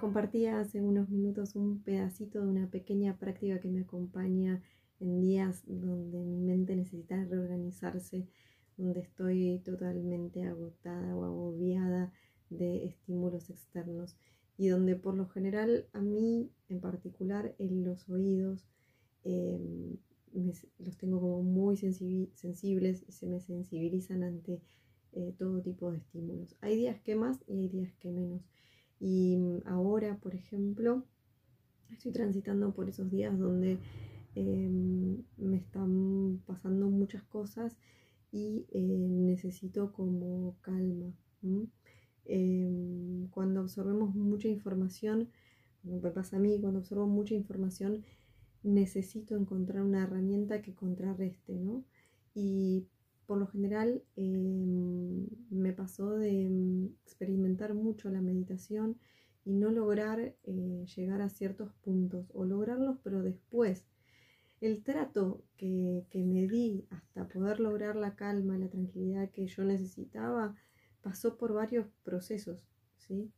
compartía hace unos minutos un pedacito de una pequeña práctica que me acompaña en días donde mi mente necesita reorganizarse, donde estoy totalmente agotada o agobiada de estímulos externos y donde por lo general a mí en particular en los oídos em, los tengo como muy sensibles y se me sensibilizan ante eh, todo tipo de estímulos. Hay días que más y hay días que menos. Y mm, ahora, por ejemplo, estoy transitando por esos días donde em, me están pasando muchas cosas y eh, necesito como calma. Em, cuando absorbemos mucha información, me pasa a mí, cuando absorbo mucha información, necesito encontrar una herramienta que contrarreste, ¿no? Por lo general em, me pasó de em, experimentar mucho la meditación y no lograr eh, llegar a ciertos puntos o lograrlos, pero después. El trato que, que me di hasta poder lograr la calma, la tranquilidad que yo necesitaba, pasó por varios procesos, ¿sí?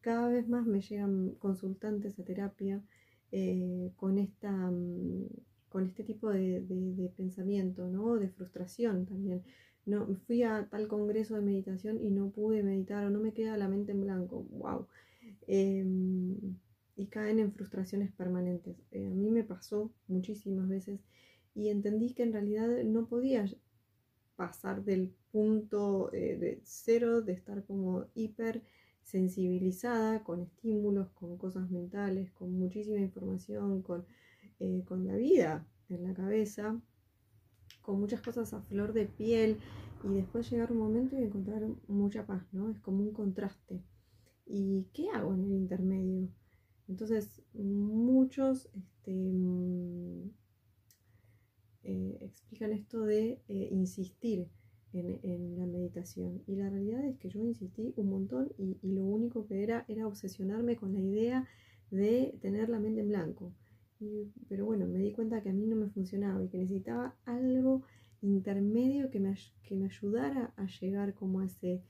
Cada vez más me llegan consultantes a terapia eh, con, esta, mm, con este tipo de, pensamiento, ¿no? De frustración también. No, fui a tal congreso de meditación y no pude meditar o no me queda la mente en blanco. ¡Wow! Em, y caen en frustraciones permanentes. Eh, a mí me pasó muchísimas veces y entendí que en realidad no podía pasar del punto eh, de cero, de estar como hiper sensibilizada con estímulos, con cosas mentales, con muchísima información, con, eh, con la vida en la cabeza, con muchas cosas a flor de piel y después llegar un momento y encontrar mucha paz, ¿no? Es como un contraste. ¿Y qué hago en el intermedio? Entonces, muchos este, mm, eh, explican esto de eh, insistir en, la meditación. Y la realidad es que yo insistí un montón y, lo único que era era obsesionarme con la idea de tener la mente en blanco. Pero bueno, me di cuenta que a mí no me funcionaba y que necesitaba algo intermedio que me, que me ayudara a llegar como a ese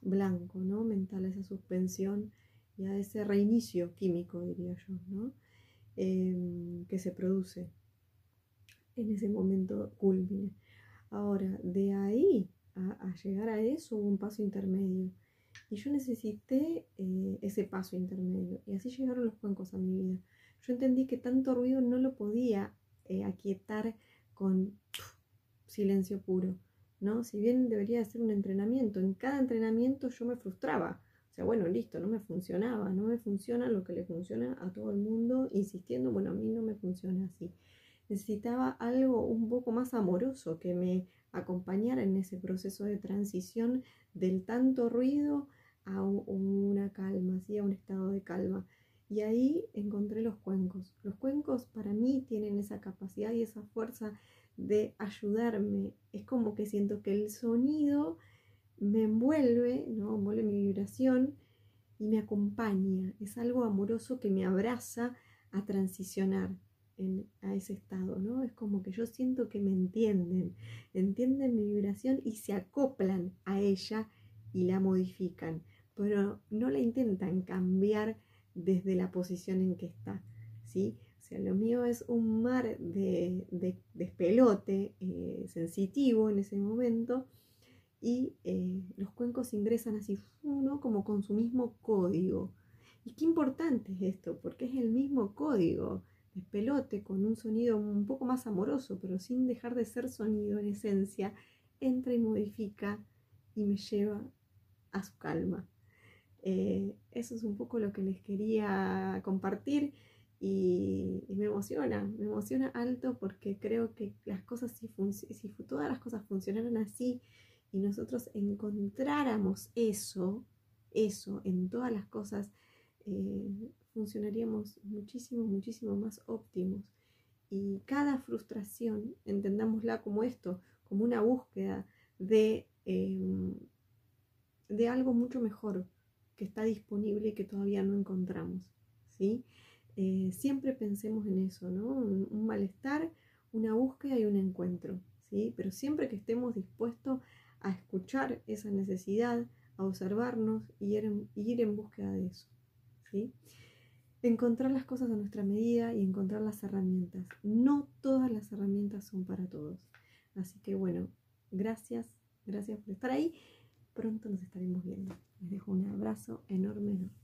blanco, ¿no? Mental, a esa suspensión y a ese reinicio químico, diría yo, ¿no? Em, que se produce en ese momento culmine. Ahora, de ahí a, llegar a eso hubo un paso intermedio. Y yo necesité eh, ese paso intermedio. Y así llegaron los cuencos a mi vida. Yo entendí que tanto ruido no lo podía eh, aquietar con silencio puro. ¿no? Si bien debería ser un entrenamiento, en cada entrenamiento yo me frustraba. O sea, bueno, listo, no me funcionaba, no me funciona lo que le funciona a todo el mundo, insistiendo, bueno, a mí no me funciona así necesitaba algo un poco más amoroso que me acompañara en ese proceso de transición del tanto ruido a una calma, ¿sí? a un estado de calma. Y ahí encontré los cuencos. Los cuencos para mí tienen esa capacidad y esa fuerza de ayudarme. Es como que siento que el sonido me envuelve, ¿no? envuelve mi vibración y me acompaña. Es algo amoroso que me abraza a transicionar a ese estado, ¿no? Es como que yo siento que me entienden, entienden mi vibración y se acoplan a ella y la modifican, pero no la intentan cambiar desde la posición en que está, ¿sí? O sea, lo mío es un mar de, de despelote eh, sensitivo en ese momento y eh, los cuencos ingresan así, ¿no? Como con su mismo código. Y qué importante es esto, porque es el mismo código pelote con un sonido un poco más amoroso, pero sin dejar de ser sonido en esencia, entra y modifica y me lleva a su calma. Eh, eso es un poco lo que les quería compartir y, me emociona, me emociona alto porque creo que las cosas, si, si todas las cosas funcionaran así y nosotros encontráramos eso, eso en todas las cosas, eh, funcionaríamos muchísimo, muchísimo más óptimos. Y cada frustración, entendámosla como esto, como una búsqueda de, em, de algo mucho mejor que está disponible y que todavía no encontramos. ¿sí? Eh, siempre pensemos en eso, ¿no? Un, malestar, una búsqueda y un encuentro. ¿sí? Pero siempre que estemos dispuestos a escuchar esa necesidad, a observarnos y ir en, ir en búsqueda de eso. ¿sí? Encontrar las cosas a nuestra medida y encontrar las herramientas. No todas las herramientas son para todos. Así que bueno, gracias, gracias por estar ahí pronto nos estaremos viendo. Les dejo un abrazo enorme. enorme.